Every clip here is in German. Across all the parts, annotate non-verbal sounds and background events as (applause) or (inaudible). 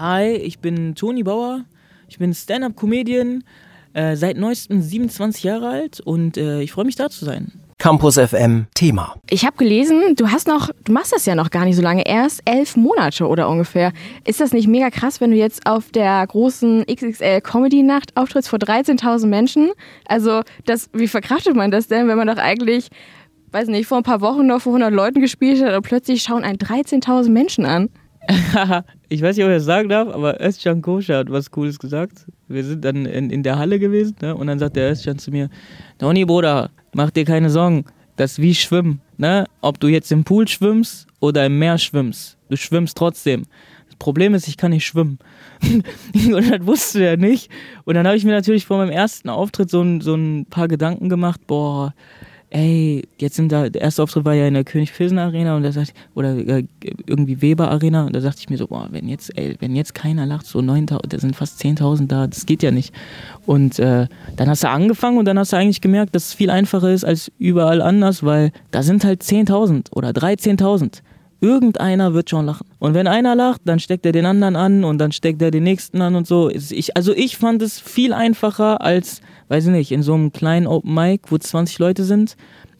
Hi, ich bin Toni Bauer. Ich bin Stand-up-Comedian, äh, seit neuestem 27 Jahre alt und äh, ich freue mich da zu sein. Campus FM Thema. Ich habe gelesen, du hast noch, du machst das ja noch gar nicht so lange, erst elf Monate oder ungefähr. Ist das nicht mega krass, wenn du jetzt auf der großen XXL Comedy Nacht auftrittst vor 13.000 Menschen? Also, das, wie verkraftet man das denn, wenn man doch eigentlich, weiß nicht, vor ein paar Wochen noch vor 100 Leuten gespielt hat und plötzlich schauen einen 13.000 Menschen an? (laughs) ich weiß nicht, ob ich das sagen darf, aber Özcan Koscher hat was Cooles gesagt. Wir sind dann in, in der Halle gewesen ne? und dann sagt der Özcan zu mir, Toni, Bruder, mach dir keine Sorgen, das ist wie Schwimmen. Ne? Ob du jetzt im Pool schwimmst oder im Meer schwimmst, du schwimmst trotzdem. Das Problem ist, ich kann nicht schwimmen. (laughs) und das wusste er nicht. Und dann habe ich mir natürlich vor meinem ersten Auftritt so ein, so ein paar Gedanken gemacht, boah, ey, jetzt sind da, der erste Auftritt war ja in der König Pilsen Arena und da sagte oder äh, irgendwie Weber Arena und da dachte ich mir so, boah, wenn jetzt, ey, wenn jetzt keiner lacht, so 9000, da sind fast 10.000 da, das geht ja nicht. Und äh, dann hast du angefangen und dann hast du eigentlich gemerkt, dass es viel einfacher ist als überall anders, weil da sind halt 10.000 oder 13.000. Irgendeiner wird schon lachen. Und wenn einer lacht, dann steckt er den anderen an und dann steckt er den nächsten an und so. Ich, also ich fand es viel einfacher als weiß ich nicht, in so einem kleinen Open Mic, wo 20 Leute sind,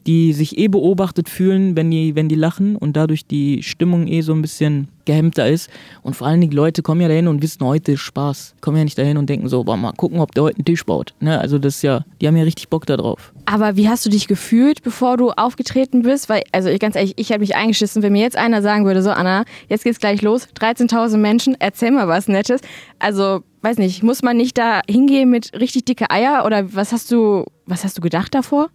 die sich eh beobachtet fühlen, wenn die, wenn die lachen und dadurch die Stimmung eh so ein bisschen gehemmter ist. Und vor allen Dingen, Leute kommen ja dahin und wissen, heute ist Spaß. Kommen ja nicht dahin und denken so, boah, mal gucken, ob der heute einen Tisch baut. Ne? Also das ist ja, die haben ja richtig Bock da drauf. Aber wie hast du dich gefühlt, bevor du aufgetreten bist? Weil, also ich ganz ehrlich, ich hätte mich eingeschissen, wenn mir jetzt einer sagen würde, so Anna, jetzt geht's gleich los, 13.000 Menschen, erzähl mal was Nettes. Also, weiß nicht, muss man nicht da hingehen mit richtig dicke Eier oder was hast du, was hast du gedacht davor?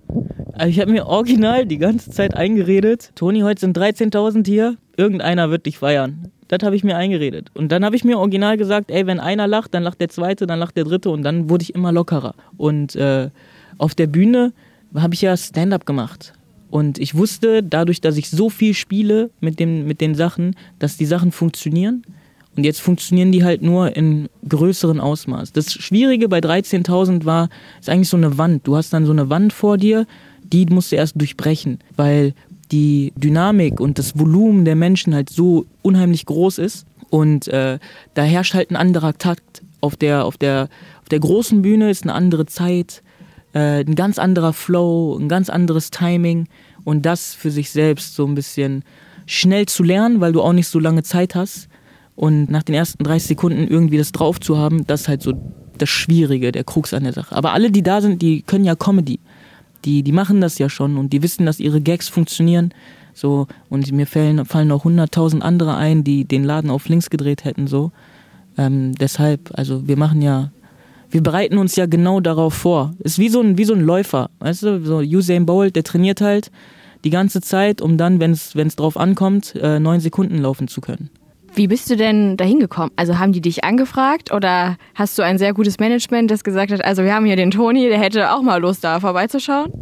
Also ich habe mir original die ganze Zeit eingeredet, Toni, heute sind 13.000 hier, irgendeiner wird dich feiern. Das habe ich mir eingeredet. Und dann habe ich mir original gesagt, ey, wenn einer lacht, dann lacht der zweite, dann lacht der dritte und dann wurde ich immer lockerer. Und äh, auf der Bühne habe ich ja Stand-up gemacht. Und ich wusste, dadurch, dass ich so viel spiele mit, dem, mit den Sachen, dass die Sachen funktionieren. Und jetzt funktionieren die halt nur in größeren Ausmaß. Das Schwierige bei 13.000 war, ist eigentlich so eine Wand. Du hast dann so eine Wand vor dir, die musst du erst durchbrechen, weil die Dynamik und das Volumen der Menschen halt so unheimlich groß ist. Und äh, da herrscht halt ein anderer Takt. Auf der, auf, der, auf der großen Bühne ist eine andere Zeit, äh, ein ganz anderer Flow, ein ganz anderes Timing. Und das für sich selbst so ein bisschen schnell zu lernen, weil du auch nicht so lange Zeit hast. Und nach den ersten 30 Sekunden irgendwie das drauf zu haben, das ist halt so das Schwierige, der Krux an der Sache. Aber alle, die da sind, die können ja Comedy die, die machen das ja schon und die wissen, dass ihre Gags funktionieren. So, und mir fallen, fallen noch hunderttausend andere ein, die den Laden auf links gedreht hätten. So. Ähm, deshalb, also wir machen ja, wir bereiten uns ja genau darauf vor. Ist wie so ein, wie so ein Läufer. Weißt du, so Usain Bolt, der trainiert halt die ganze Zeit, um dann, wenn es drauf ankommt, äh, neun Sekunden laufen zu können. Wie bist du denn dahin gekommen? Also haben die dich angefragt oder hast du ein sehr gutes Management, das gesagt hat, also wir haben hier den Toni, der hätte auch mal Lust, da vorbeizuschauen?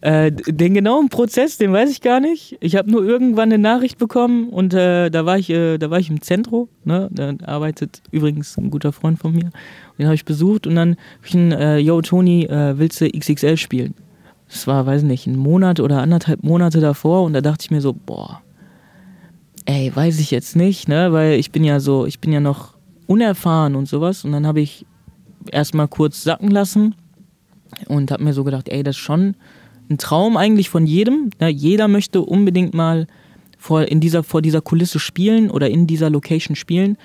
Äh, den genauen Prozess, den weiß ich gar nicht. Ich habe nur irgendwann eine Nachricht bekommen und äh, da war ich, äh, da war ich im Zentrum. Ne? Da arbeitet übrigens ein guter Freund von mir. Den habe ich besucht und dann habe ich ein, äh, Yo Toni, äh, willst du XXL spielen? Das war, weiß nicht, ein Monat oder anderthalb Monate davor und da dachte ich mir so, boah, ey, weiß ich jetzt nicht, ne, weil ich bin ja so, ich bin ja noch unerfahren und sowas und dann habe ich erstmal kurz sacken lassen und habe mir so gedacht, ey, das ist schon ein Traum eigentlich von jedem. Ne? Jeder möchte unbedingt mal vor, in dieser, vor dieser Kulisse spielen oder in dieser Location spielen.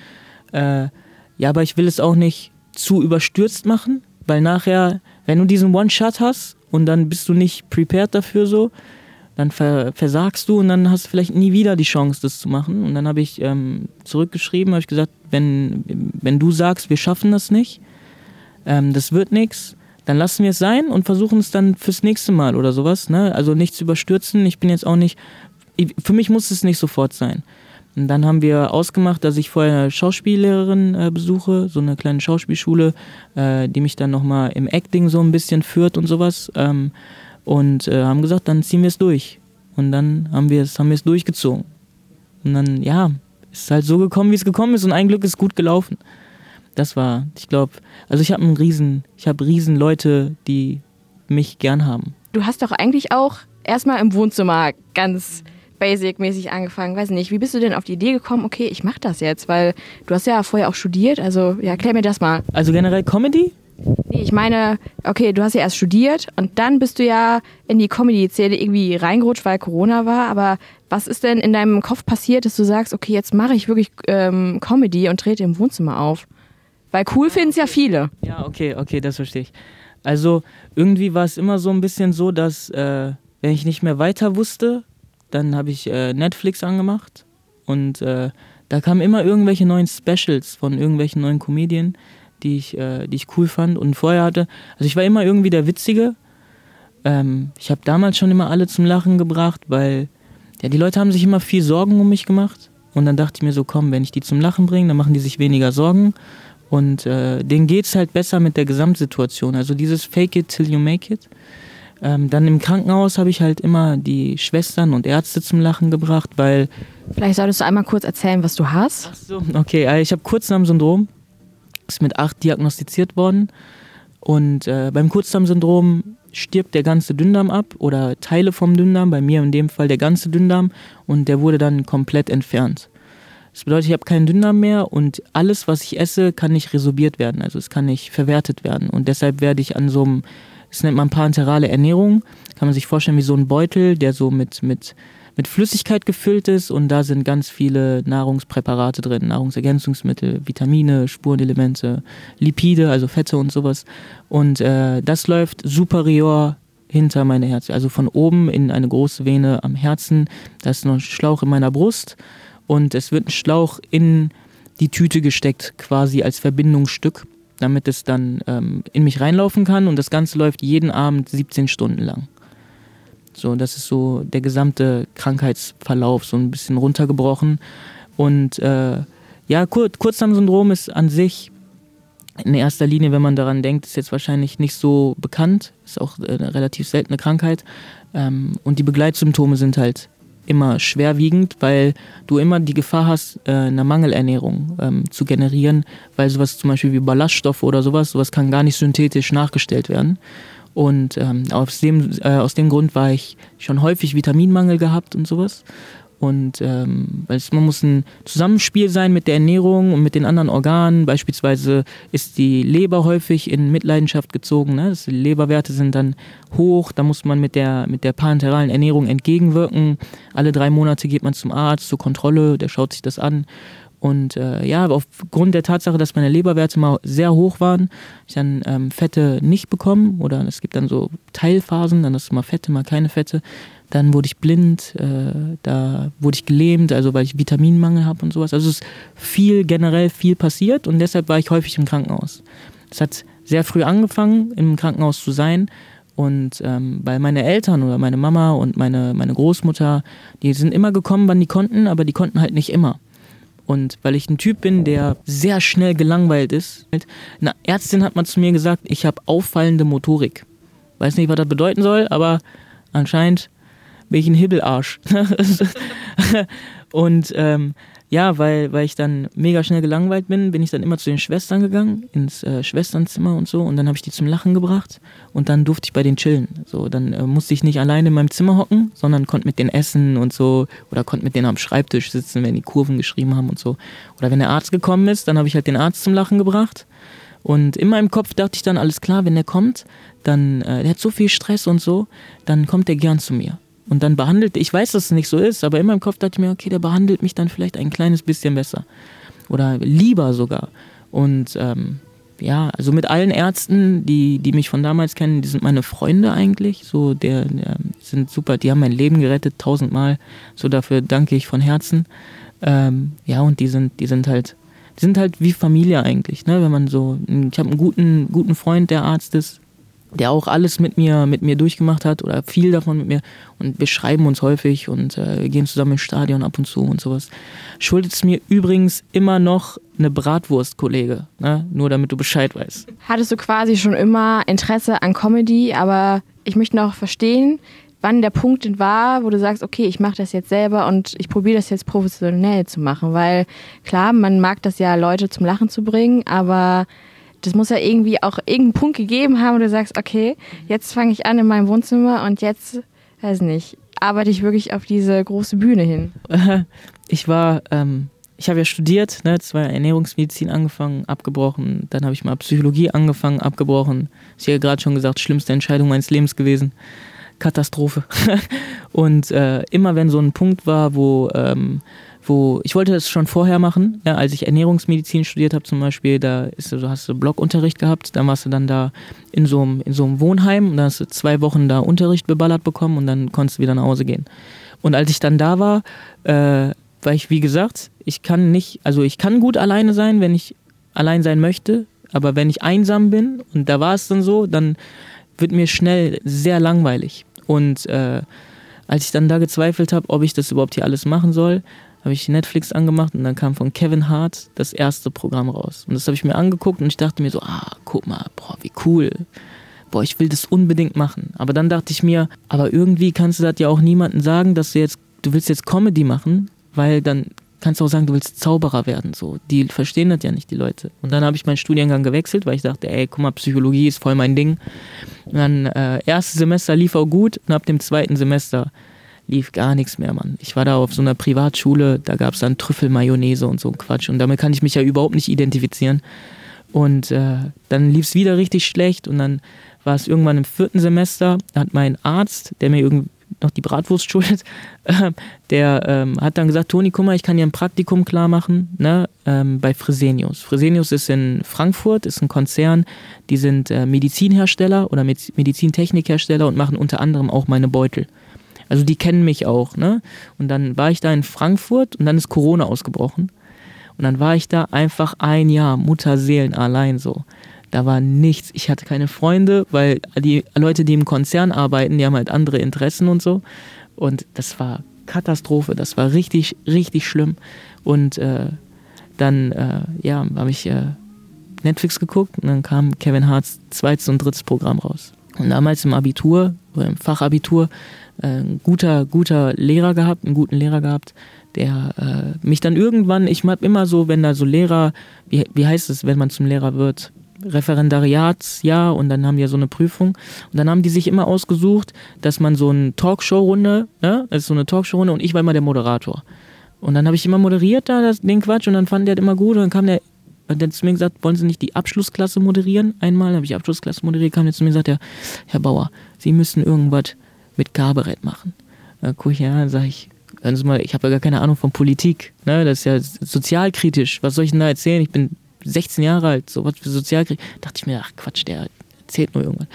Äh, ja, aber ich will es auch nicht zu überstürzt machen, weil nachher, wenn du diesen One-Shot hast und dann bist du nicht prepared dafür so, dann versagst du und dann hast du vielleicht nie wieder die Chance, das zu machen. Und dann habe ich ähm, zurückgeschrieben, habe ich gesagt, wenn, wenn du sagst, wir schaffen das nicht, ähm, das wird nichts, dann lassen wir es sein und versuchen es dann fürs nächste Mal oder sowas. Ne? Also nichts überstürzen. Ich bin jetzt auch nicht, für mich muss es nicht sofort sein. Und dann haben wir ausgemacht, dass ich vorher eine Schauspiellehrerin äh, besuche, so eine kleine Schauspielschule, äh, die mich dann nochmal im Acting so ein bisschen führt und sowas. Ähm, und äh, haben gesagt, dann ziehen wir es durch. Und dann haben wir es haben wir es durchgezogen. Und dann, ja, ist halt so gekommen, wie es gekommen ist und ein Glück ist gut gelaufen. Das war, ich glaube, also ich habe einen riesen, ich habe riesen Leute, die mich gern haben. Du hast doch eigentlich auch erstmal im Wohnzimmer ganz basic-mäßig angefangen. Weiß nicht, wie bist du denn auf die Idee gekommen, okay, ich mache das jetzt? Weil du hast ja vorher auch studiert, also ja, erklär mir das mal. Also generell Comedy? Nee, ich meine, okay, du hast ja erst studiert und dann bist du ja in die Comedy-Szene irgendwie reingerutscht, weil Corona war. Aber was ist denn in deinem Kopf passiert, dass du sagst, okay, jetzt mache ich wirklich ähm, Comedy und trete im Wohnzimmer auf? Weil cool finden es ja viele. Ja, okay, okay, das verstehe ich. Also irgendwie war es immer so ein bisschen so, dass äh, wenn ich nicht mehr weiter wusste, dann habe ich äh, Netflix angemacht und äh, da kamen immer irgendwelche neuen Specials von irgendwelchen neuen Comedien die ich, äh, die ich cool fand und vorher hatte. Also ich war immer irgendwie der Witzige. Ähm, ich habe damals schon immer alle zum Lachen gebracht, weil ja, die Leute haben sich immer viel Sorgen um mich gemacht. Und dann dachte ich mir so, komm, wenn ich die zum Lachen bringe, dann machen die sich weniger Sorgen. Und äh, denen geht es halt besser mit der Gesamtsituation. Also dieses Fake it till you make it. Ähm, dann im Krankenhaus habe ich halt immer die Schwestern und Ärzte zum Lachen gebracht, weil. Vielleicht solltest du einmal kurz erzählen, was du hast. Ach so, okay. Also ich habe Kurzdarmsyndrom ist mit acht diagnostiziert worden. Und äh, beim Kurzdarmsyndrom stirbt der ganze Dünndarm ab oder Teile vom Dünndarm, bei mir in dem Fall der ganze Dünndarm und der wurde dann komplett entfernt. Das bedeutet, ich habe keinen Dünndarm mehr und alles, was ich esse, kann nicht resorbiert werden, also es kann nicht verwertet werden. Und deshalb werde ich an so einem, das nennt man parenterale Ernährung, kann man sich vorstellen wie so ein Beutel, der so mit, mit mit Flüssigkeit gefüllt ist und da sind ganz viele Nahrungspräparate drin, Nahrungsergänzungsmittel, Vitamine, Spurenelemente, Lipide, also Fette und sowas. Und äh, das läuft superior hinter meine Herz, also von oben in eine große Vene am Herzen. Da ist noch ein Schlauch in meiner Brust und es wird ein Schlauch in die Tüte gesteckt, quasi als Verbindungsstück, damit es dann ähm, in mich reinlaufen kann. Und das Ganze läuft jeden Abend 17 Stunden lang. So, das ist so der gesamte Krankheitsverlauf, so ein bisschen runtergebrochen. Und äh, ja, Kur Kurzdarmsyndrom ist an sich in erster Linie, wenn man daran denkt, ist jetzt wahrscheinlich nicht so bekannt, ist auch äh, eine relativ seltene Krankheit. Ähm, und die Begleitsymptome sind halt immer schwerwiegend, weil du immer die Gefahr hast, äh, eine Mangelernährung ähm, zu generieren, weil sowas zum Beispiel wie Ballaststoffe oder sowas, sowas kann gar nicht synthetisch nachgestellt werden. Und ähm, aus, dem, äh, aus dem Grund war ich schon häufig Vitaminmangel gehabt und sowas. Und ähm, man muss ein Zusammenspiel sein mit der Ernährung und mit den anderen Organen. Beispielsweise ist die Leber häufig in Mitleidenschaft gezogen. Ne? die Leberwerte sind dann hoch. Da muss man mit der, mit der parenteralen Ernährung entgegenwirken. Alle drei Monate geht man zum Arzt zur Kontrolle, der schaut sich das an. Und äh, ja, aufgrund der Tatsache, dass meine Leberwerte mal sehr hoch waren, ich dann ähm, Fette nicht bekommen oder es gibt dann so Teilphasen, dann ist mal Fette, mal keine Fette. Dann wurde ich blind, äh, da wurde ich gelähmt, also weil ich Vitaminmangel habe und sowas. Also es ist viel, generell viel passiert und deshalb war ich häufig im Krankenhaus. Es hat sehr früh angefangen, im Krankenhaus zu sein. Und ähm, weil meine Eltern oder meine Mama und meine, meine Großmutter, die sind immer gekommen, wann die konnten, aber die konnten halt nicht immer. Und weil ich ein Typ bin, der sehr schnell gelangweilt ist, eine Ärztin hat mal zu mir gesagt, ich habe auffallende Motorik. Weiß nicht, was das bedeuten soll, aber anscheinend bin ich ein Hibbelarsch. (laughs) und ähm, ja, weil, weil ich dann mega schnell gelangweilt bin, bin ich dann immer zu den Schwestern gegangen, ins äh, Schwesternzimmer und so. Und dann habe ich die zum Lachen gebracht und dann durfte ich bei denen chillen. So, dann äh, musste ich nicht alleine in meinem Zimmer hocken, sondern konnte mit denen essen und so. Oder konnte mit denen am Schreibtisch sitzen, wenn die Kurven geschrieben haben und so. Oder wenn der Arzt gekommen ist, dann habe ich halt den Arzt zum Lachen gebracht. Und in meinem Kopf dachte ich dann, alles klar, wenn der kommt, dann, äh, der hat so viel Stress und so, dann kommt der gern zu mir. Und dann behandelt, ich weiß, dass es nicht so ist, aber in meinem Kopf dachte ich mir, okay, der behandelt mich dann vielleicht ein kleines bisschen besser. Oder lieber sogar. Und ähm, ja, also mit allen Ärzten, die, die mich von damals kennen, die sind meine Freunde eigentlich. So, der, der sind super, die haben mein Leben gerettet, tausendmal. So, dafür danke ich von Herzen. Ähm, ja, und die sind, die sind halt, die sind halt wie Familie eigentlich, ne? Wenn man so, ich habe einen guten, guten Freund, der Arzt ist, der auch alles mit mir, mit mir durchgemacht hat oder viel davon mit mir. Und wir schreiben uns häufig und äh, gehen zusammen ins Stadion ab und zu und sowas. Schuldet es mir übrigens immer noch eine Bratwurst, Kollege. Ne? Nur damit du Bescheid weißt. Hattest du quasi schon immer Interesse an Comedy, aber ich möchte noch verstehen, wann der Punkt war, wo du sagst, okay, ich mache das jetzt selber und ich probiere das jetzt professionell zu machen. Weil klar, man mag das ja, Leute zum Lachen zu bringen, aber das muss ja irgendwie auch irgendeinen Punkt gegeben haben, wo du sagst, okay, jetzt fange ich an in meinem Wohnzimmer und jetzt, weiß nicht, arbeite ich wirklich auf diese große Bühne hin? (laughs) Ich war, ähm, ich habe ja studiert, ne, zwar Ernährungsmedizin angefangen, abgebrochen, dann habe ich mal Psychologie angefangen, abgebrochen. Ich habe ja gerade schon gesagt, schlimmste Entscheidung meines Lebens gewesen. Katastrophe. (laughs) und äh, immer wenn so ein Punkt war, wo ähm, wo ich wollte das schon vorher machen, ja, als ich Ernährungsmedizin studiert habe zum Beispiel, da ist, du hast du Blockunterricht gehabt, dann warst du dann da in so einem, in so einem Wohnheim und dann hast du zwei Wochen da Unterricht beballert bekommen und dann konntest du wieder nach Hause gehen. Und als ich dann da war, äh, war ich, wie gesagt, ich kann nicht, also ich kann gut alleine sein, wenn ich allein sein möchte, aber wenn ich einsam bin, und da war es dann so, dann wird mir schnell sehr langweilig. Und äh, als ich dann da gezweifelt habe, ob ich das überhaupt hier alles machen soll, habe ich Netflix angemacht und dann kam von Kevin Hart das erste Programm raus. Und das habe ich mir angeguckt und ich dachte mir so, ah, guck mal, boah, wie cool. Boah, ich will das unbedingt machen. Aber dann dachte ich mir, aber irgendwie kannst du das ja auch niemandem sagen, dass du jetzt, du willst jetzt Comedy machen, weil dann kannst du auch sagen, du willst Zauberer werden. So, die verstehen das ja nicht, die Leute. Und dann habe ich meinen Studiengang gewechselt, weil ich dachte, ey, guck mal, Psychologie ist voll mein Ding. Und dann äh, erstes Semester lief auch gut und ab dem zweiten Semester lief gar nichts mehr, Mann. Ich war da auf so einer Privatschule, da gab es dann Trüffelmayonnaise und so Quatsch. Und damit kann ich mich ja überhaupt nicht identifizieren. Und äh, dann lief es wieder richtig schlecht und dann war es irgendwann im vierten Semester, hat mein Arzt, der mir irgendwie noch die Bratwurst schuldet, (laughs) äh, der ähm, hat dann gesagt, Toni, guck mal, ich kann dir ein Praktikum klar machen, ne, ähm, bei Fresenius. Fresenius ist in Frankfurt, ist ein Konzern, die sind äh, Medizinhersteller oder Medizintechnikhersteller und machen unter anderem auch meine Beutel. Also die kennen mich auch, ne? Und dann war ich da in Frankfurt und dann ist Corona ausgebrochen. Und dann war ich da einfach ein Jahr Mutterseelen allein so. Da war nichts. Ich hatte keine Freunde, weil die Leute, die im Konzern arbeiten, die haben halt andere Interessen und so. Und das war Katastrophe. Das war richtig, richtig schlimm. Und äh, dann, äh, ja, habe ich äh, Netflix geguckt und dann kam Kevin Harts zweites und drittes Programm raus. Und damals im Abitur oder im Fachabitur ein äh, guter, guter Lehrer gehabt, einen guten Lehrer gehabt, der äh, mich dann irgendwann, ich habe immer so, wenn da so Lehrer, wie, wie heißt es, wenn man zum Lehrer wird? Referendariatsjahr und dann haben die ja so eine Prüfung und dann haben die sich immer ausgesucht, dass man so eine Talkshow-Runde, ne, das ist so eine Talkshow-Runde und ich war immer der Moderator. Und dann habe ich immer moderiert da das, den Quatsch und dann fand der das immer gut und dann kam der und dann zu mir gesagt, wollen Sie nicht die Abschlussklasse moderieren? Einmal habe ich Abschlussklasse moderiert, kam der zu mir und gesagt, ja, Herr Bauer, Sie müssen irgendwas mit Kabarett machen. Da gucke ich ja, sage ich, hören Sie mal, ich habe ja gar keine Ahnung von Politik. Ne? Das ist ja sozialkritisch. Was soll ich denn da erzählen? Ich bin 16 Jahre alt, so was für sozialkritisch. Da dachte ich mir, ach Quatsch, der erzählt nur irgendwas.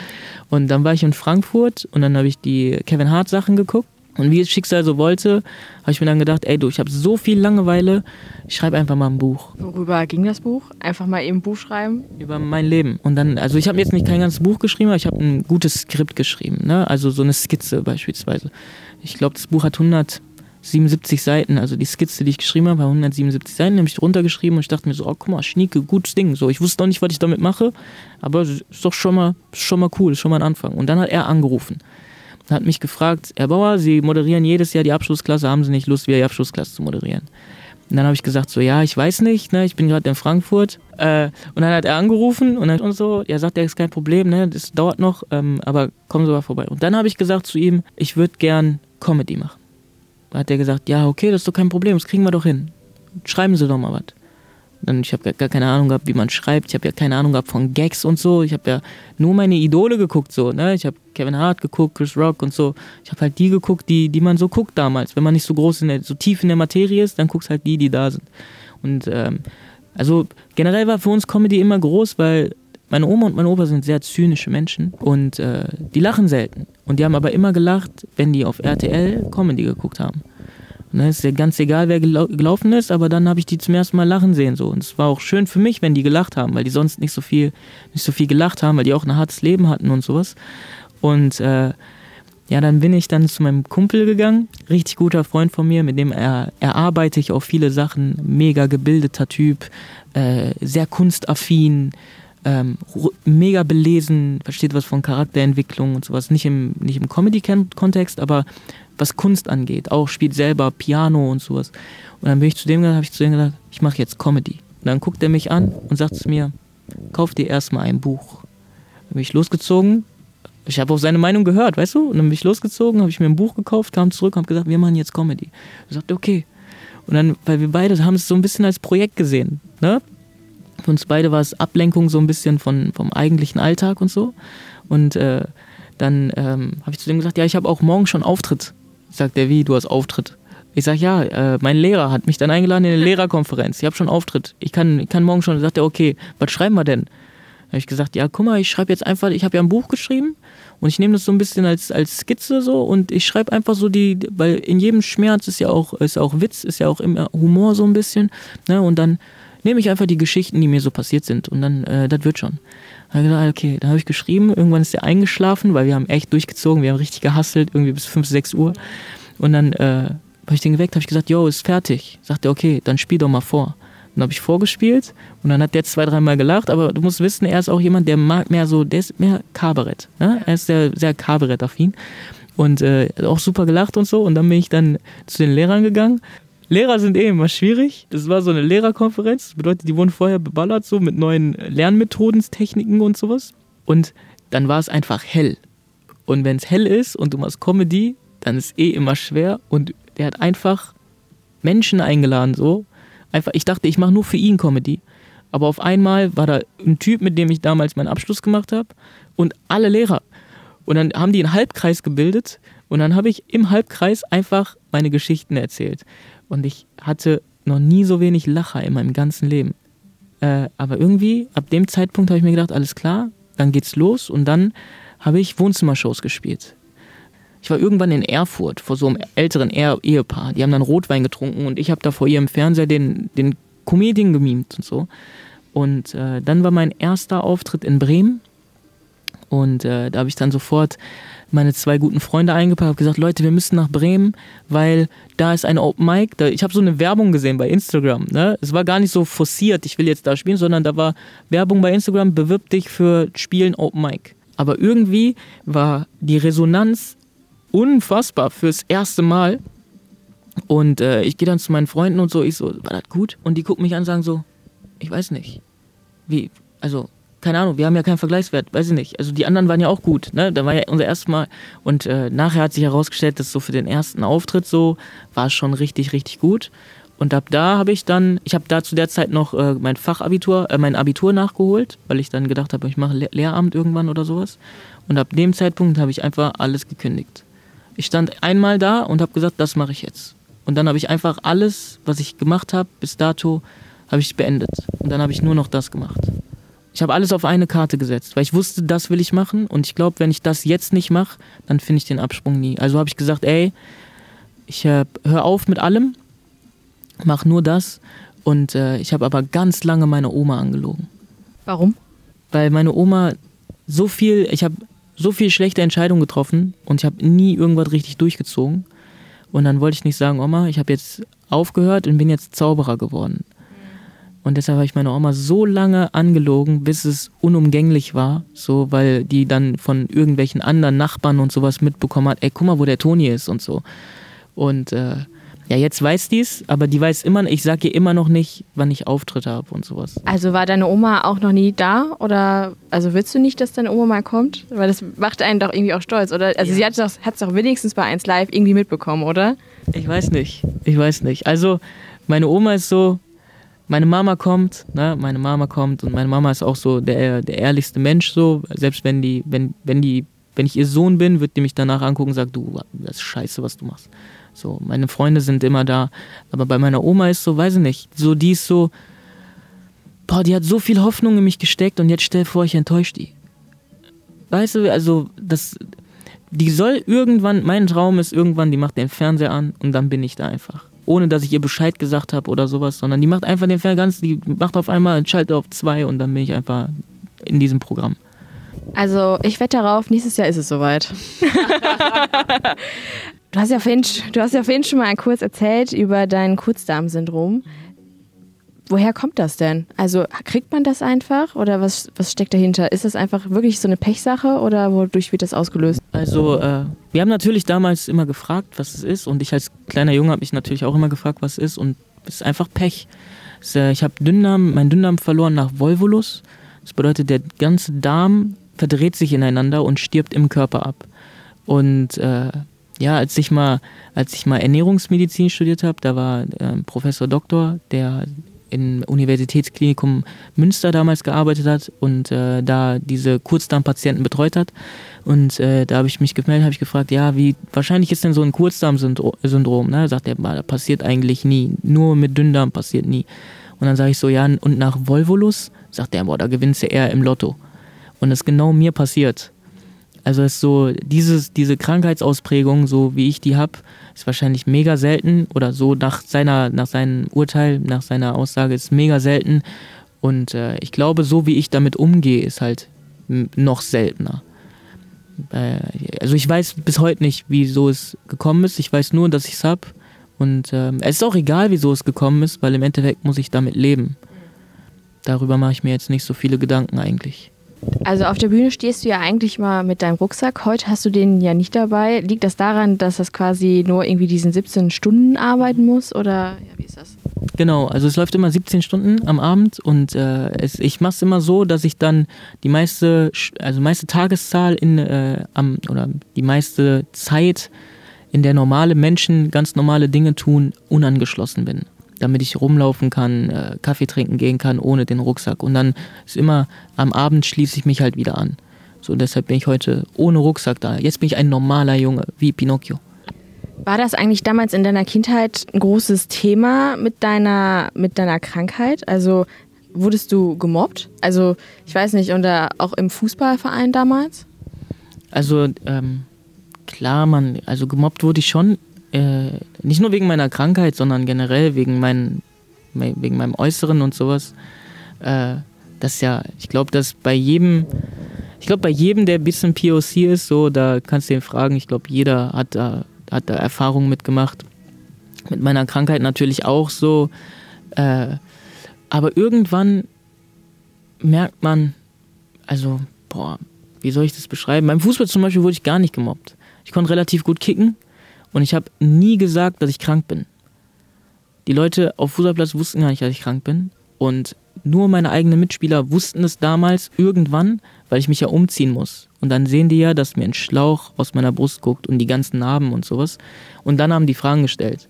Und dann war ich in Frankfurt und dann habe ich die Kevin Hart Sachen geguckt. Und wie es Schicksal so wollte, habe ich mir dann gedacht, ey du, ich habe so viel Langeweile, ich schreibe einfach mal ein Buch. Worüber ging das Buch? Einfach mal eben ein Buch schreiben? Über mein Leben. Und dann, also ich habe jetzt nicht kein ganzes Buch geschrieben, aber ich habe ein gutes Skript geschrieben, ne? Also so eine Skizze beispielsweise. Ich glaube, das Buch hat 177 Seiten, also die Skizze, die ich geschrieben habe, war 177 Seiten, habe ich runtergeschrieben und ich dachte mir so, oh guck mal, Schnieke, gutes Ding. So, ich wusste noch nicht, was ich damit mache, aber ist doch schon mal, schon mal cool, ist schon mal ein Anfang. Und dann hat er angerufen hat mich gefragt, Herr Bauer, Sie moderieren jedes Jahr die Abschlussklasse, haben Sie nicht Lust, wieder die Abschlussklasse zu moderieren? Und dann habe ich gesagt, so, ja, ich weiß nicht, ne, ich bin gerade in Frankfurt. Äh, und dann hat er angerufen und, dann, und so, er sagt, er ist kein Problem, ne, das dauert noch, ähm, aber kommen Sie mal vorbei. Und dann habe ich gesagt zu ihm, ich würde gern Comedy machen. Da hat er gesagt, ja, okay, das ist doch kein Problem, das kriegen wir doch hin. Schreiben Sie doch mal was. Dann, ich habe gar keine Ahnung gehabt, wie man schreibt. Ich habe ja keine Ahnung gehabt von Gags und so. Ich habe ja nur meine Idole geguckt so. Ne? Ich habe Kevin Hart geguckt, Chris Rock und so. Ich habe halt die geguckt, die, die man so guckt damals. Wenn man nicht so groß in der, so tief in der Materie ist, dann guckst halt die, die da sind. Und ähm, also generell war für uns Comedy immer groß, weil meine Oma und mein Opa sind sehr zynische Menschen und äh, die lachen selten. Und die haben aber immer gelacht, wenn die auf RTL Comedy geguckt haben. Ne, ist ja ganz egal, wer gelau gelaufen ist, aber dann habe ich die zum ersten Mal lachen sehen. So. Und es war auch schön für mich, wenn die gelacht haben, weil die sonst nicht so viel, nicht so viel gelacht haben, weil die auch ein hartes Leben hatten und sowas. Und äh, ja, dann bin ich dann zu meinem Kumpel gegangen, richtig guter Freund von mir, mit dem er, erarbeite ich auch viele Sachen, mega gebildeter Typ, äh, sehr kunstaffin, ähm, mega belesen, versteht was von Charakterentwicklung und sowas. Nicht im, nicht im Comedy-Kontext, aber was Kunst angeht. Auch spielt selber Piano und sowas. Und dann bin ich zu dem habe ich zu dem gesagt, ich mache jetzt Comedy. Und dann guckt er mich an und sagt zu mir, kauf dir erstmal ein Buch. Dann bin ich losgezogen, Ich habe auf seine Meinung gehört, weißt du? Und dann bin ich losgezogen, habe ich mir ein Buch gekauft, kam zurück und habe gesagt, wir machen jetzt Comedy. Ich sagte, okay. Und dann, weil wir beide haben es so ein bisschen als Projekt gesehen, ne? Für uns beide war es Ablenkung so ein bisschen von, vom eigentlichen Alltag und so. Und äh, dann ähm, habe ich zu dem gesagt, ja, ich habe auch morgen schon Auftritt. Sagt er, wie, du hast Auftritt? Ich sage, ja, äh, mein Lehrer hat mich dann eingeladen in eine (laughs) Lehrerkonferenz. Ich habe schon Auftritt. Ich kann, ich kann morgen schon. Sagt er, okay, was schreiben wir denn? habe ich gesagt, ja, guck mal, ich schreibe jetzt einfach, ich habe ja ein Buch geschrieben und ich nehme das so ein bisschen als, als Skizze so und ich schreibe einfach so die, weil in jedem Schmerz ist ja auch, ist auch Witz, ist ja auch immer Humor so ein bisschen. Ne? Und dann nehme ich einfach die Geschichten, die mir so passiert sind und dann, äh, das wird schon. Dann habe ich gesagt, okay, dann habe ich geschrieben, irgendwann ist er eingeschlafen, weil wir haben echt durchgezogen, wir haben richtig gehasselt, irgendwie bis 5, 6 Uhr. Und dann äh, habe ich den geweckt, habe ich gesagt, yo, ist fertig. Sagt er, okay, dann spiel doch mal vor. Dann habe ich vorgespielt und dann hat der zwei, dreimal gelacht, aber du musst wissen, er ist auch jemand, der mag mehr so, der ist mehr Kabarett. Ne? Er ist sehr, sehr Kabarett-affin und äh, auch super gelacht und so. Und dann bin ich dann zu den Lehrern gegangen. Lehrer sind eh immer schwierig. Das war so eine Lehrerkonferenz. Das bedeutet, die wurden vorher beballert, so mit neuen Lernmethoden, Techniken und sowas. Und dann war es einfach hell. Und wenn es hell ist und du machst Comedy, dann ist eh immer schwer. Und der hat einfach Menschen eingeladen, so, einfach, ich dachte, ich mache nur für ihn Comedy. Aber auf einmal war da ein Typ, mit dem ich damals meinen Abschluss gemacht habe und alle Lehrer. Und dann haben die einen Halbkreis gebildet und dann habe ich im Halbkreis einfach meine Geschichten erzählt. Und ich hatte noch nie so wenig Lacher in meinem ganzen Leben. Äh, aber irgendwie, ab dem Zeitpunkt habe ich mir gedacht, alles klar, dann geht's los und dann habe ich Wohnzimmershows gespielt. Ich war irgendwann in Erfurt vor so einem älteren Ehepaar. Die haben dann Rotwein getrunken und ich habe da vor ihrem Fernseher den, den Comedian gemimt und so. Und äh, dann war mein erster Auftritt in Bremen. Und äh, da habe ich dann sofort meine zwei guten Freunde eingepackt und gesagt, Leute, wir müssen nach Bremen, weil da ist ein Open Mic. Da, ich habe so eine Werbung gesehen bei Instagram. Ne? Es war gar nicht so forciert, ich will jetzt da spielen, sondern da war Werbung bei Instagram, bewirb dich für Spielen Open Mic. Aber irgendwie war die Resonanz unfassbar fürs erste Mal. Und äh, ich gehe dann zu meinen Freunden und so, ich so, war das gut? Und die gucken mich an und sagen so, ich weiß nicht. Wie, also, keine Ahnung, wir haben ja keinen Vergleichswert, weiß ich nicht. Also die anderen waren ja auch gut, ne? Da war ja unser erstes Mal. Und äh, nachher hat sich herausgestellt, dass so für den ersten Auftritt so war schon richtig, richtig gut. Und ab da habe ich dann, ich habe da zu der Zeit noch äh, mein Fachabitur, äh, mein Abitur nachgeholt, weil ich dann gedacht habe, ich mache Le Lehramt irgendwann oder sowas. Und ab dem Zeitpunkt habe ich einfach alles gekündigt. Ich stand einmal da und habe gesagt, das mache ich jetzt. Und dann habe ich einfach alles, was ich gemacht habe bis dato, habe ich beendet. Und dann habe ich nur noch das gemacht. Ich habe alles auf eine Karte gesetzt, weil ich wusste, das will ich machen. Und ich glaube, wenn ich das jetzt nicht mache, dann finde ich den Absprung nie. Also habe ich gesagt, ey, ich äh, höre auf mit allem, mach nur das. Und äh, ich habe aber ganz lange meine Oma angelogen. Warum? Weil meine Oma so viel, ich habe so viel schlechte Entscheidungen getroffen und ich habe nie irgendwas richtig durchgezogen. Und dann wollte ich nicht sagen, Oma, ich habe jetzt aufgehört und bin jetzt Zauberer geworden. Und deshalb habe ich meine Oma so lange angelogen, bis es unumgänglich war, so weil die dann von irgendwelchen anderen Nachbarn und sowas mitbekommen hat, ey, guck mal, wo der Toni ist und so. Und äh, ja, jetzt weiß die's, aber die weiß immer, ich sage ihr immer noch nicht, wann ich Auftritt habe und sowas. Also war deine Oma auch noch nie da oder also willst du nicht, dass deine Oma mal kommt? Weil das macht einen doch irgendwie auch stolz, oder? Also ja. sie hat es doch, doch wenigstens bei 1 Live irgendwie mitbekommen, oder? Ich weiß nicht, ich weiß nicht. Also meine Oma ist so, meine Mama kommt, ne, meine Mama kommt und meine Mama ist auch so der, der ehrlichste Mensch so, selbst wenn die, wenn, wenn die, wenn ich ihr Sohn bin, wird die mich danach angucken und sagen, du, das ist scheiße, was du machst. So, meine Freunde sind immer da. Aber bei meiner Oma ist so, weiß ich nicht, so, die ist so, boah, die hat so viel Hoffnung in mich gesteckt und jetzt stell vor, ich enttäusche die. Weißt du, also, das, die soll irgendwann, mein Traum ist irgendwann, die macht den Fernseher an und dann bin ich da einfach. Ohne dass ich ihr Bescheid gesagt habe oder sowas, sondern die macht einfach den Fernseher ganz, die macht auf einmal, schaltet auf zwei und dann bin ich einfach in diesem Programm. Also ich wette darauf, nächstes Jahr ist es soweit. (laughs) Du hast ja vorhin, du hast ja vorhin schon mal kurz erzählt über dein Kurzdarmsyndrom. Woher kommt das denn? Also kriegt man das einfach oder was, was steckt dahinter? Ist das einfach wirklich so eine Pechsache oder wodurch wird das ausgelöst? Also äh, wir haben natürlich damals immer gefragt, was es ist und ich als kleiner Junge habe mich natürlich auch immer gefragt, was es ist und es ist einfach Pech. Es, äh, ich habe Dünndarm, meinen Dünndarm verloren nach Volvolus. Das bedeutet, der ganze Darm verdreht sich ineinander und stirbt im Körper ab. Und äh, ja, als ich mal, als ich mal Ernährungsmedizin studiert habe, da war äh, Professor Doktor, der im Universitätsklinikum Münster damals gearbeitet hat und äh, da diese Kurzdarmpatienten betreut hat. Und äh, da habe ich mich gemeldet, habe ich gefragt, ja, wie wahrscheinlich ist denn so ein Kurzdarmsyndrom? Ne? Sagt er, das passiert eigentlich nie. Nur mit Dünndarm passiert nie. Und dann sage ich so, ja, und nach Volvolus? Sagt er, boah, da gewinnst du eher im Lotto. Und das ist genau mir passiert. Also ist so, dieses, diese Krankheitsausprägung, so wie ich die habe, ist wahrscheinlich mega selten oder so nach seiner, nach seinem Urteil, nach seiner Aussage ist mega selten. Und äh, ich glaube, so wie ich damit umgehe, ist halt noch seltener. Äh, also ich weiß bis heute nicht, wieso es gekommen ist. Ich weiß nur, dass ich es habe. Und äh, es ist auch egal, wieso es gekommen ist, weil im Endeffekt muss ich damit leben. Darüber mache ich mir jetzt nicht so viele Gedanken eigentlich. Also auf der Bühne stehst du ja eigentlich mal mit deinem Rucksack. Heute hast du den ja nicht dabei. Liegt das daran, dass das quasi nur irgendwie diesen 17 Stunden arbeiten muss oder ja, wie ist das? Genau, also es läuft immer 17 Stunden am Abend und äh, es, ich mache es immer so, dass ich dann die meiste, also meiste Tageszahl in äh, am oder die meiste Zeit, in der normale Menschen ganz normale Dinge tun, unangeschlossen bin damit ich rumlaufen kann, äh, Kaffee trinken gehen kann ohne den Rucksack. Und dann ist immer am Abend schließe ich mich halt wieder an. So deshalb bin ich heute ohne Rucksack da. Jetzt bin ich ein normaler Junge, wie Pinocchio. War das eigentlich damals in deiner Kindheit ein großes Thema mit deiner, mit deiner Krankheit? Also wurdest du gemobbt? Also ich weiß nicht, und auch im Fußballverein damals? Also ähm, klar, man, also gemobbt wurde ich schon äh, nicht nur wegen meiner Krankheit, sondern generell wegen, mein, wegen meinem Äußeren und sowas. Äh, das ja, ich glaube, dass bei jedem, ich glaube, bei jedem, der ein bisschen POC ist, so, da kannst du ihn fragen, ich glaube, jeder hat da, hat da Erfahrungen mitgemacht. Mit meiner Krankheit natürlich auch so. Äh, aber irgendwann merkt man, also, boah, wie soll ich das beschreiben? Beim Fußball zum Beispiel wurde ich gar nicht gemobbt. Ich konnte relativ gut kicken, und ich habe nie gesagt, dass ich krank bin. Die Leute auf Fußballplatz wussten gar nicht, dass ich krank bin. Und nur meine eigenen Mitspieler wussten es damals irgendwann, weil ich mich ja umziehen muss. Und dann sehen die ja, dass mir ein Schlauch aus meiner Brust guckt und die ganzen Narben und sowas. Und dann haben die Fragen gestellt.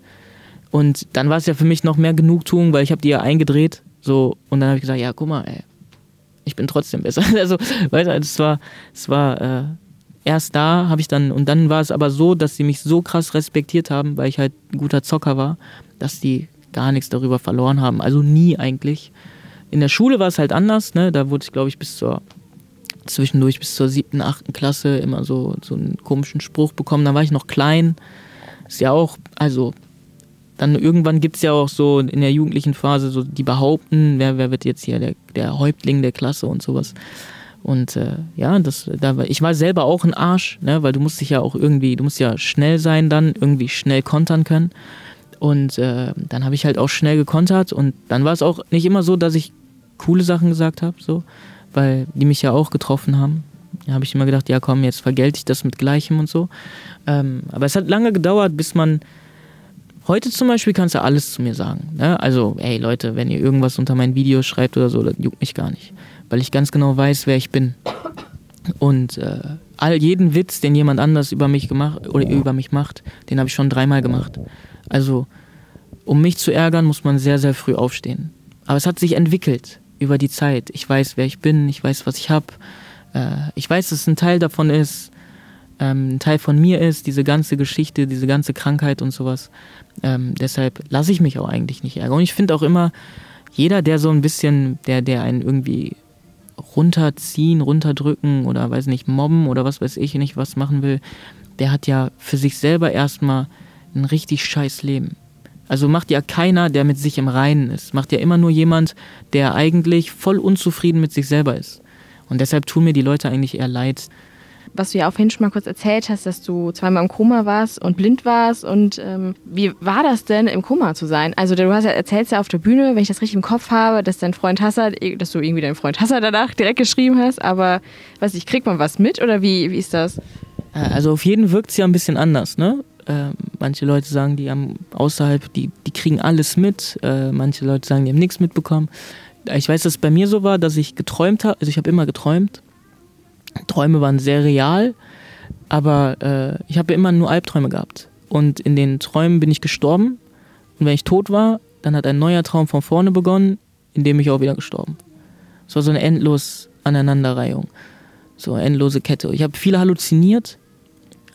Und dann war es ja für mich noch mehr Genugtuung, weil ich habe die ja eingedreht. So, und dann habe ich gesagt, ja, guck mal, ey, ich bin trotzdem besser. (laughs) Also, weißt du, es war, es war, äh, erst da habe ich dann, und dann war es aber so, dass sie mich so krass respektiert haben, weil ich halt ein guter Zocker war, dass die gar nichts darüber verloren haben. Also nie eigentlich. In der Schule war es halt anders, ne? Da wurde ich, glaube ich, bis zur zwischendurch bis zur siebten, achten Klasse immer so, so einen komischen Spruch bekommen. Da war ich noch klein. Ist ja auch, also dann irgendwann gibt es ja auch so in der jugendlichen Phase so, die behaupten, wer, wer wird jetzt hier der, der Häuptling der Klasse und sowas. Und äh, ja, das, da, ich war selber auch ein Arsch, ne, weil du musst dich ja auch irgendwie, du musst ja schnell sein dann, irgendwie schnell kontern können. Und äh, dann habe ich halt auch schnell gekontert und dann war es auch nicht immer so, dass ich coole Sachen gesagt habe, so, weil die mich ja auch getroffen haben. Da habe ich immer gedacht, ja komm, jetzt vergelte ich das mit Gleichem und so. Ähm, aber es hat lange gedauert, bis man. Heute zum Beispiel kannst du alles zu mir sagen. Ne? Also, ey Leute, wenn ihr irgendwas unter mein Video schreibt oder so, das juckt mich gar nicht weil ich ganz genau weiß, wer ich bin. Und äh, all jeden Witz, den jemand anders über mich gemacht oder über mich macht, den habe ich schon dreimal gemacht. Also, um mich zu ärgern, muss man sehr, sehr früh aufstehen. Aber es hat sich entwickelt über die Zeit. Ich weiß, wer ich bin, ich weiß, was ich habe. Äh, ich weiß, dass ein Teil davon ist, ähm, ein Teil von mir ist, diese ganze Geschichte, diese ganze Krankheit und sowas. Ähm, deshalb lasse ich mich auch eigentlich nicht ärgern. Und ich finde auch immer, jeder, der so ein bisschen, der, der einen irgendwie runterziehen, runterdrücken oder weiß nicht, mobben oder was weiß ich nicht, was machen will, der hat ja für sich selber erstmal ein richtig scheiß Leben. Also macht ja keiner, der mit sich im Reinen ist. Macht ja immer nur jemand, der eigentlich voll unzufrieden mit sich selber ist. Und deshalb tun mir die Leute eigentlich eher leid, was du ja auch vorhin schon mal kurz erzählt hast, dass du zweimal im Koma warst und blind warst. Und ähm, wie war das denn, im Koma zu sein? Also du hast ja erzählst ja auf der Bühne, wenn ich das richtig im Kopf habe, dass dein Freund Hasser, dass du irgendwie deinen Freund Hasser danach direkt geschrieben hast. Aber weiß ich, kriegt man was mit oder wie, wie ist das? Äh, also auf jeden wirkt es ja ein bisschen anders, ne? Äh, manche Leute sagen, die haben außerhalb, die, die kriegen alles mit. Äh, manche Leute sagen, die haben nichts mitbekommen. Ich weiß, dass es bei mir so war, dass ich geträumt habe, also ich habe immer geträumt Träume waren sehr real, aber äh, ich habe immer nur Albträume gehabt. Und in den Träumen bin ich gestorben. Und wenn ich tot war, dann hat ein neuer Traum von vorne begonnen, in dem ich auch wieder gestorben. Es war so eine endlos Aneinanderreihung. So eine endlose Kette. Ich habe viel halluziniert.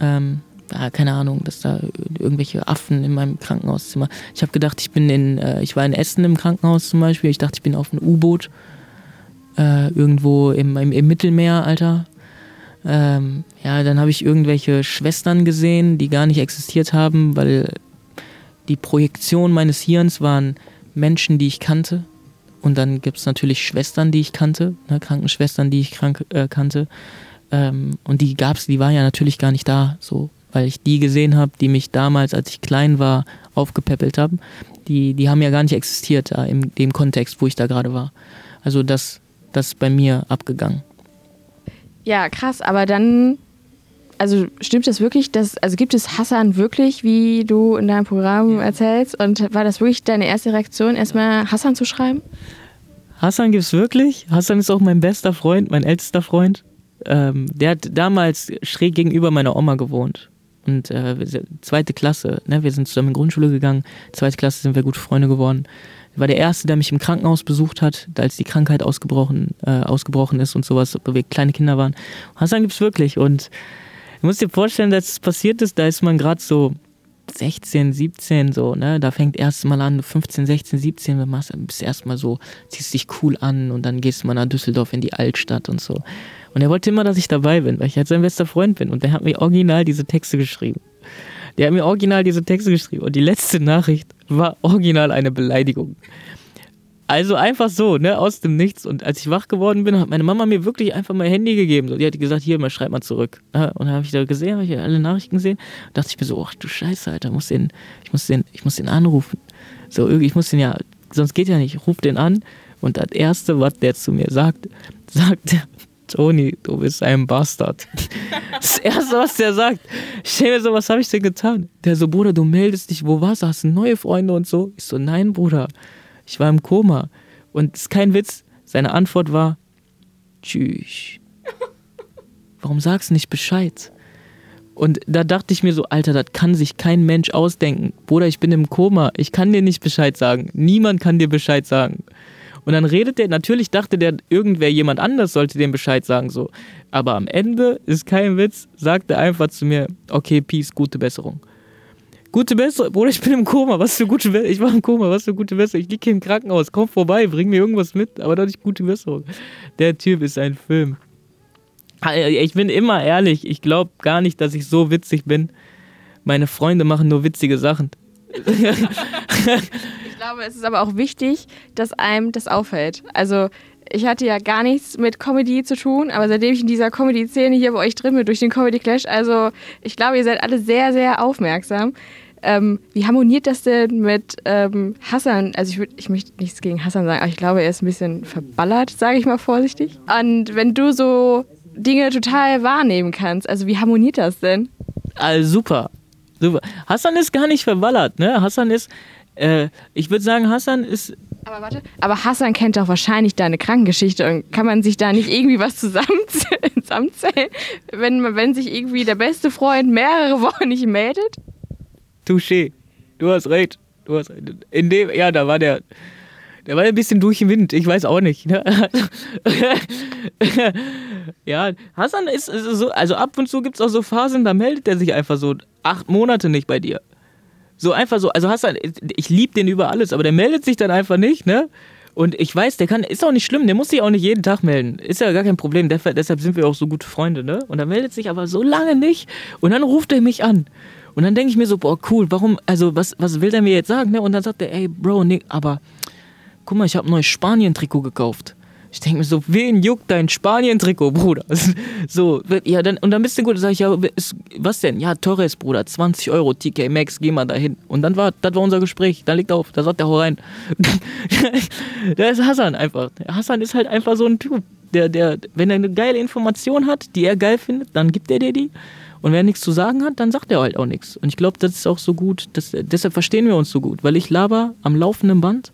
Ähm, ja, keine Ahnung, dass da irgendwelche Affen in meinem Krankenhauszimmer. Ich habe gedacht, ich bin in, äh, ich war in Essen im Krankenhaus zum Beispiel. Ich dachte, ich bin auf einem U-Boot äh, irgendwo im, im, im, Mittelmeer, Alter. Ähm, ja, dann habe ich irgendwelche Schwestern gesehen, die gar nicht existiert haben, weil die Projektion meines Hirns waren Menschen, die ich kannte. Und dann gibt es natürlich Schwestern, die ich kannte, ne, Krankenschwestern, die ich krank, äh, kannte. Ähm, und die gab's, die waren ja natürlich gar nicht da, so, weil ich die gesehen habe, die mich damals, als ich klein war, aufgepäppelt haben. Die, die haben ja gar nicht existiert da in dem Kontext, wo ich da gerade war. Also das, das ist bei mir abgegangen. Ja, krass, aber dann, also stimmt das wirklich, dass, also gibt es Hassan wirklich, wie du in deinem Programm ja. erzählst? Und war das wirklich deine erste Reaktion, erstmal Hassan zu schreiben? Hassan gibt es wirklich. Hassan ist auch mein bester Freund, mein ältester Freund. Ähm, der hat damals schräg gegenüber meiner Oma gewohnt. Und äh, zweite Klasse, ne? wir sind zusammen in die Grundschule gegangen. Zweite Klasse sind wir gute Freunde geworden. War der Erste, der mich im Krankenhaus besucht hat, als die Krankheit ausgebrochen, äh, ausgebrochen ist und sowas, wo wir kleine Kinder waren. Hassan gibt es wirklich. Und du musst dir vorstellen, dass es passiert ist, da ist man gerade so 16, 17 so, ne? Da fängt erst mal an, 15, 16, 17, wenn man bist erstmal so, ziehst dich cool an und dann gehst du mal nach Düsseldorf in die Altstadt und so. Und er wollte immer, dass ich dabei bin, weil ich halt sein bester Freund bin. Und der hat mir original diese Texte geschrieben. Der hat mir original diese Texte geschrieben. Und die letzte Nachricht war original eine Beleidigung. Also einfach so, ne, aus dem Nichts. Und als ich wach geworden bin, hat meine Mama mir wirklich einfach mein Handy gegeben. So, die hat gesagt, hier, mal schreib mal zurück. Und dann habe ich da gesehen, habe ich alle Nachrichten gesehen. Und dachte ich mir so, ach du Scheiße, Alter, muss den, ich muss den, ich muss den anrufen. So, ich muss den ja, sonst geht ja nicht. Ich ruf den an. Und das Erste, was der zu mir sagt, (laughs) sagt er, Toni, du bist ein Bastard. (laughs) Das Erste, was der sagt. Ich stell mir so, was habe ich denn getan? Der so, Bruder, du meldest dich, wo warst du? Hast du neue Freunde und so? Ich so, nein, Bruder, ich war im Koma. Und das ist kein Witz. Seine Antwort war, tschüss. Warum sagst du nicht Bescheid? Und da dachte ich mir so, Alter, das kann sich kein Mensch ausdenken. Bruder, ich bin im Koma. Ich kann dir nicht Bescheid sagen. Niemand kann dir Bescheid sagen. Und dann redet der, natürlich dachte der, irgendwer, jemand anders sollte dem Bescheid sagen, so. Aber am Ende, ist kein Witz, sagt er einfach zu mir, okay, Peace, gute Besserung. Gute Besserung, Bruder, ich bin im Koma, was für gute Besserung, ich war im Koma, was für gute Besserung, ich liege hier im Krankenhaus, komm vorbei, bring mir irgendwas mit, aber doch nicht gute Besserung. Der Typ ist ein Film. Ich bin immer ehrlich, ich glaube gar nicht, dass ich so witzig bin. Meine Freunde machen nur witzige Sachen. (laughs) (laughs) glaube, es ist aber auch wichtig, dass einem das auffällt. Also ich hatte ja gar nichts mit Comedy zu tun, aber seitdem ich in dieser Comedy-Szene hier bei euch drin bin, durch den Comedy Clash, also ich glaube, ihr seid alle sehr, sehr aufmerksam. Ähm, wie harmoniert das denn mit ähm, Hassan? Also ich, würd, ich möchte nichts gegen Hassan sagen, aber ich glaube, er ist ein bisschen verballert, sage ich mal vorsichtig. Und wenn du so Dinge total wahrnehmen kannst, also wie harmoniert das denn? Also super. Super. Hassan ist gar nicht verballert, ne? Hassan ist, äh, ich würde sagen, Hassan ist. Aber warte, aber Hassan kennt doch wahrscheinlich deine Krankengeschichte und kann man sich da nicht irgendwie was (laughs) zusammenzählen, wenn, wenn sich irgendwie der beste Freund mehrere Wochen nicht meldet? Touché. Du hast recht. Du hast recht. In dem, ja, da war der. Der war ein bisschen durch den Wind, ich weiß auch nicht. Ne? (laughs) ja, Hassan ist so, also ab und zu gibt es auch so Phasen, da meldet er sich einfach so acht Monate nicht bei dir. So einfach so, also Hassan, ich liebe den über alles, aber der meldet sich dann einfach nicht, ne? Und ich weiß, der kann, ist auch nicht schlimm, der muss sich auch nicht jeden Tag melden. Ist ja gar kein Problem, deshalb sind wir auch so gute Freunde, ne? Und er meldet sich aber so lange nicht und dann ruft er mich an. Und dann denke ich mir so, boah, cool, warum, also was, was will der mir jetzt sagen, ne? Und dann sagt er, ey, Bro, nee, aber guck mal, ich habe ein neues Spanien-Trikot gekauft. Ich denke mir so, wen juckt dein Spanien-Trikot, Bruder? (laughs) So, ja, dann, und dann bist du gut, sag ich, ja, was denn? Ja, Torres, Bruder, 20 Euro, TK Max, geh mal dahin. Und dann war, das war unser Gespräch, dann liegt er auf, da sagt der, hau rein. (laughs) der ist Hassan einfach. Hassan ist halt einfach so ein Typ, der, der, wenn er eine geile Information hat, die er geil findet, dann gibt er dir die. Und wer nichts zu sagen hat, dann sagt er halt auch nichts. Und ich glaube, das ist auch so gut, das, deshalb verstehen wir uns so gut, weil ich laber am laufenden Band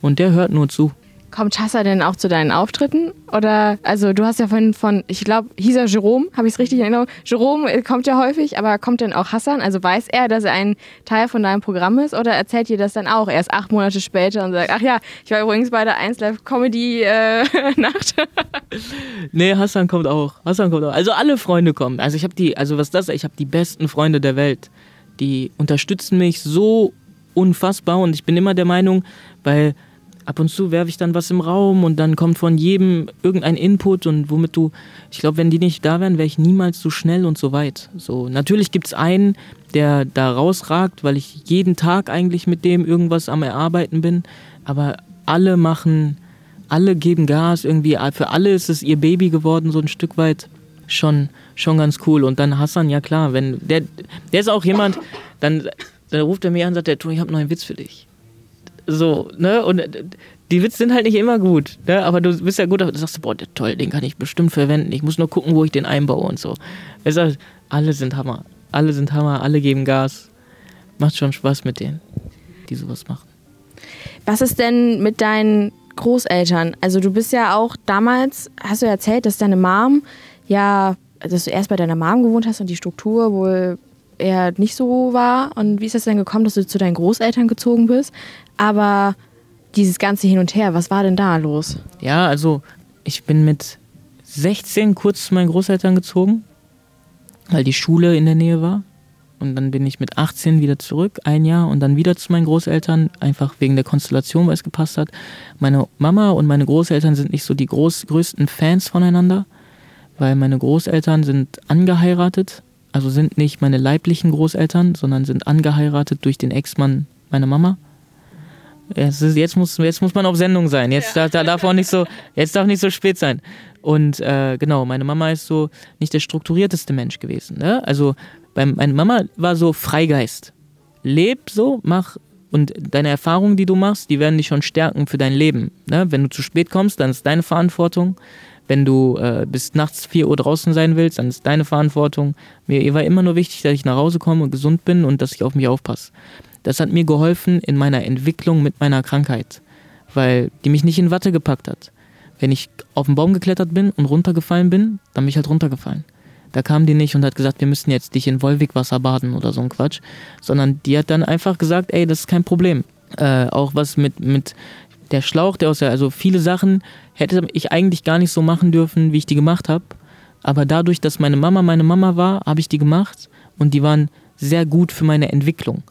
und der hört nur zu. Kommt Hassan denn auch zu deinen Auftritten? Oder, also du hast ja von, von ich glaube, hieß er Jerome, habe ich es richtig in Erinnerung? Jerome äh, kommt ja häufig, aber kommt denn auch Hassan? Also weiß er, dass er ein Teil von deinem Programm ist? Oder erzählt dir das dann auch erst acht Monate später und sagt, ach ja, ich war übrigens bei der 1 Live Comedy äh, Nacht? (laughs) nee, Hassan kommt auch. Hassan kommt auch. Also alle Freunde kommen. Also ich habe die, also was das, ich habe die besten Freunde der Welt. Die unterstützen mich so unfassbar und ich bin immer der Meinung, weil ab und zu werfe ich dann was im Raum und dann kommt von jedem irgendein Input und womit du, ich glaube, wenn die nicht da wären, wäre ich niemals so schnell und so weit. So, natürlich gibt es einen, der da rausragt, weil ich jeden Tag eigentlich mit dem irgendwas am Erarbeiten bin, aber alle machen, alle geben Gas, irgendwie, für alle ist es ihr Baby geworden, so ein Stück weit. Schon, schon ganz cool. Und dann Hassan, ja klar, wenn, der, der ist auch jemand, dann, dann ruft er mir an und sagt, ich habe noch einen Witz für dich. So, ne? Und äh, die Witze sind halt nicht immer gut, ne? Aber du bist ja gut, du sagst, boah, toll, den kann ich bestimmt verwenden. Ich muss nur gucken, wo ich den einbaue und so. Er sagt, alle sind Hammer. Alle sind Hammer, alle geben Gas. Macht schon Spaß mit denen, die sowas machen. Was ist denn mit deinen Großeltern? Also du bist ja auch damals, hast du erzählt, dass deine Mom ja, dass du erst bei deiner Mom gewohnt hast und die Struktur wohl eher nicht so war. Und wie ist es denn gekommen, dass du zu deinen Großeltern gezogen bist? Aber dieses ganze Hin und Her, was war denn da los? Ja, also ich bin mit 16 kurz zu meinen Großeltern gezogen, weil die Schule in der Nähe war. Und dann bin ich mit 18 wieder zurück, ein Jahr, und dann wieder zu meinen Großeltern, einfach wegen der Konstellation, weil es gepasst hat. Meine Mama und meine Großeltern sind nicht so die groß, größten Fans voneinander, weil meine Großeltern sind angeheiratet, also sind nicht meine leiblichen Großeltern, sondern sind angeheiratet durch den Ex-Mann meiner Mama. Ist, jetzt, muss, jetzt muss man auf Sendung sein. Jetzt ja. da, darf auch nicht so, jetzt darf nicht so spät sein. Und äh, genau, meine Mama ist so nicht der strukturierteste Mensch gewesen. Ne? Also beim, meine Mama war so Freigeist. Leb so, mach und deine Erfahrungen, die du machst, die werden dich schon stärken für dein Leben. Ne? Wenn du zu spät kommst, dann ist deine Verantwortung. Wenn du äh, bis nachts 4 Uhr draußen sein willst, dann ist deine Verantwortung. Mir war immer nur wichtig, dass ich nach Hause komme und gesund bin und dass ich auf mich aufpasse. Das hat mir geholfen in meiner Entwicklung mit meiner Krankheit, weil die mich nicht in Watte gepackt hat. Wenn ich auf den Baum geklettert bin und runtergefallen bin, dann bin ich halt runtergefallen. Da kam die nicht und hat gesagt, wir müssen jetzt dich in Wolwigwasser baden oder so ein Quatsch, sondern die hat dann einfach gesagt, ey, das ist kein Problem. Äh, auch was mit, mit der Schlauch, der aus der, also viele Sachen hätte ich eigentlich gar nicht so machen dürfen, wie ich die gemacht habe. Aber dadurch, dass meine Mama meine Mama war, habe ich die gemacht und die waren sehr gut für meine Entwicklung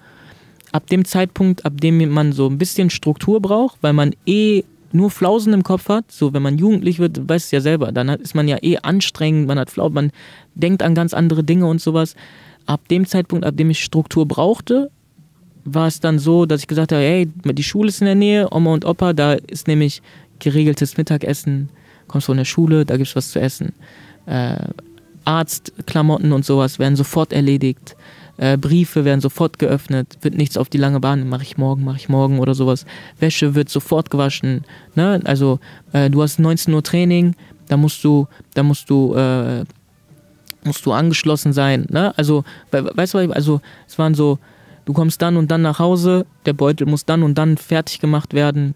ab dem Zeitpunkt, ab dem man so ein bisschen Struktur braucht, weil man eh nur Flausen im Kopf hat, so wenn man jugendlich wird, weißt du ja selber, dann ist man ja eh anstrengend, man hat Flau, man denkt an ganz andere Dinge und sowas. Ab dem Zeitpunkt, ab dem ich Struktur brauchte, war es dann so, dass ich gesagt habe, hey, die Schule ist in der Nähe, Oma und Opa, da ist nämlich geregeltes Mittagessen, kommst von der Schule, da gibt es was zu essen. Äh, Arztklamotten und sowas werden sofort erledigt. Äh, Briefe werden sofort geöffnet, wird nichts auf die lange Bahn, mache ich morgen, mache ich morgen oder sowas. Wäsche wird sofort gewaschen. Ne? Also äh, du hast 19 Uhr Training, da musst du, da musst du, äh, musst du angeschlossen sein. Ne? Also, weißt du, also es waren so, du kommst dann und dann nach Hause, der Beutel muss dann und dann fertig gemacht werden.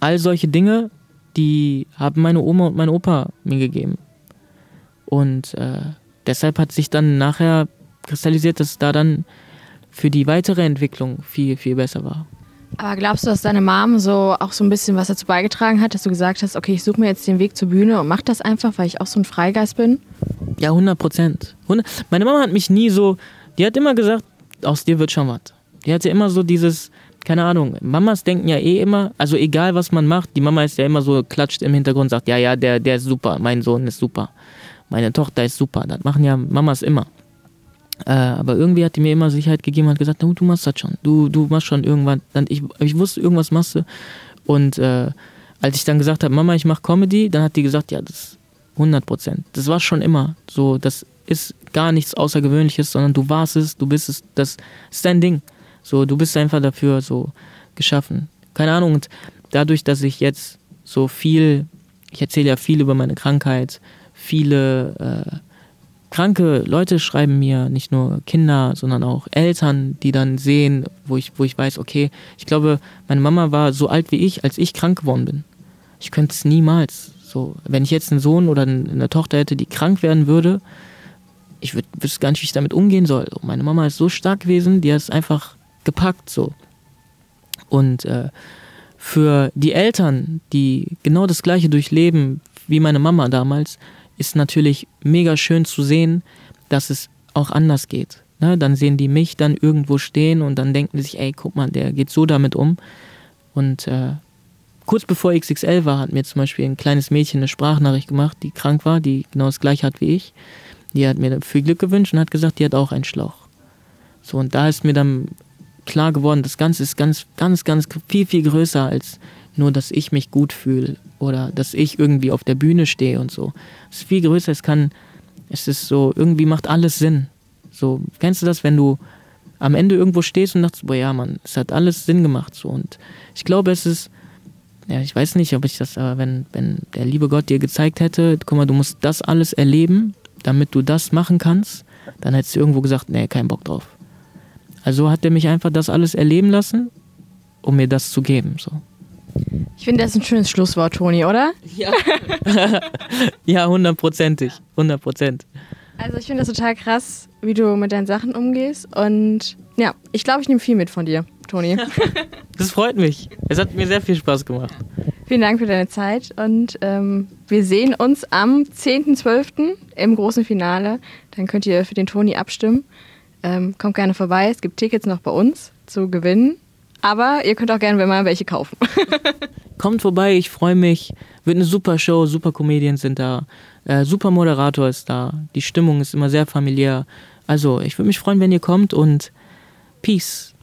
All solche Dinge, die haben meine Oma und mein Opa mir gegeben. Und äh, deshalb hat sich dann nachher kristallisiert, dass es da dann für die weitere Entwicklung viel, viel besser war. Aber glaubst du, dass deine Mom so auch so ein bisschen was dazu beigetragen hat, dass du gesagt hast, okay, ich suche mir jetzt den Weg zur Bühne und mach das einfach, weil ich auch so ein Freigeist bin? Ja, 100 Prozent. Meine Mama hat mich nie so, die hat immer gesagt, aus dir wird schon was. Die hatte immer so dieses, keine Ahnung, Mamas denken ja eh immer, also egal was man macht, die Mama ist ja immer so, klatscht im Hintergrund, sagt, ja, ja, der, der ist super, mein Sohn ist super, meine Tochter ist super. Das machen ja Mamas immer. Äh, aber irgendwie hat die mir immer Sicherheit gegeben und hat gesagt, du, machst das schon. Du, du machst schon irgendwann. Ich, ich wusste, irgendwas machst du. Und äh, als ich dann gesagt habe, Mama, ich mache Comedy, dann hat die gesagt, ja, das ist 100 Prozent. Das war schon immer so. Das ist gar nichts Außergewöhnliches, sondern du warst es, du bist es, das ist dein Ding. So, du bist einfach dafür so geschaffen. Keine Ahnung. Und dadurch, dass ich jetzt so viel, ich erzähle ja viel über meine Krankheit, viele äh, kranke Leute schreiben mir, nicht nur Kinder, sondern auch Eltern, die dann sehen, wo ich, wo ich weiß, okay, ich glaube, meine Mama war so alt wie ich, als ich krank geworden bin. Ich könnte es niemals. So, wenn ich jetzt einen Sohn oder eine Tochter hätte, die krank werden würde, ich wüsste gar nicht, wie ich damit umgehen soll. Meine Mama ist so stark gewesen, die hat es einfach gepackt so. Und äh, für die Eltern, die genau das Gleiche durchleben wie meine Mama damals, ist natürlich mega schön zu sehen, dass es auch anders geht. Ne? Dann sehen die mich dann irgendwo stehen und dann denken die sich, ey, guck mal, der geht so damit um. Und äh, kurz bevor XXL war, hat mir zum Beispiel ein kleines Mädchen eine Sprachnachricht gemacht, die krank war, die genau das gleiche hat wie ich. Die hat mir viel Glück gewünscht und hat gesagt, die hat auch einen Schlauch. So, und da ist mir dann klar geworden, das Ganze ist ganz, ganz, ganz viel, viel größer als nur, dass ich mich gut fühle oder dass ich irgendwie auf der Bühne stehe und so. Es ist viel größer, es kann, es ist so, irgendwie macht alles Sinn. So, kennst du das, wenn du am Ende irgendwo stehst und dachtest, boah ja, Mann, es hat alles Sinn gemacht so. Und ich glaube, es ist, ja, ich weiß nicht, ob ich das, aber wenn, wenn der liebe Gott dir gezeigt hätte, guck mal, du musst das alles erleben, damit du das machen kannst, dann hättest du irgendwo gesagt, nee, kein Bock drauf. Also hat er mich einfach das alles erleben lassen, um mir das zu geben. So. Ich finde, das ist ein schönes Schlusswort, Toni, oder? Ja. (laughs) ja, hundertprozentig. Hundert Prozent. Also ich finde das total krass, wie du mit deinen Sachen umgehst. Und ja, ich glaube, ich nehme viel mit von dir, Toni. das freut mich. Es hat mir sehr viel Spaß gemacht. Vielen Dank für deine Zeit und ähm, wir sehen uns am 10.12. im großen Finale. Dann könnt ihr für den Toni abstimmen. Ähm, kommt gerne vorbei. Es gibt Tickets noch bei uns zu gewinnen. Aber ihr könnt auch gerne mal welche kaufen. (laughs) Kommt vorbei, ich freue mich. Wird eine super Show, super Comedians sind da, äh, super Moderator ist da. Die Stimmung ist immer sehr familiär. Also, ich würde mich freuen, wenn ihr kommt und Peace.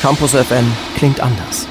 Campus FM klingt anders.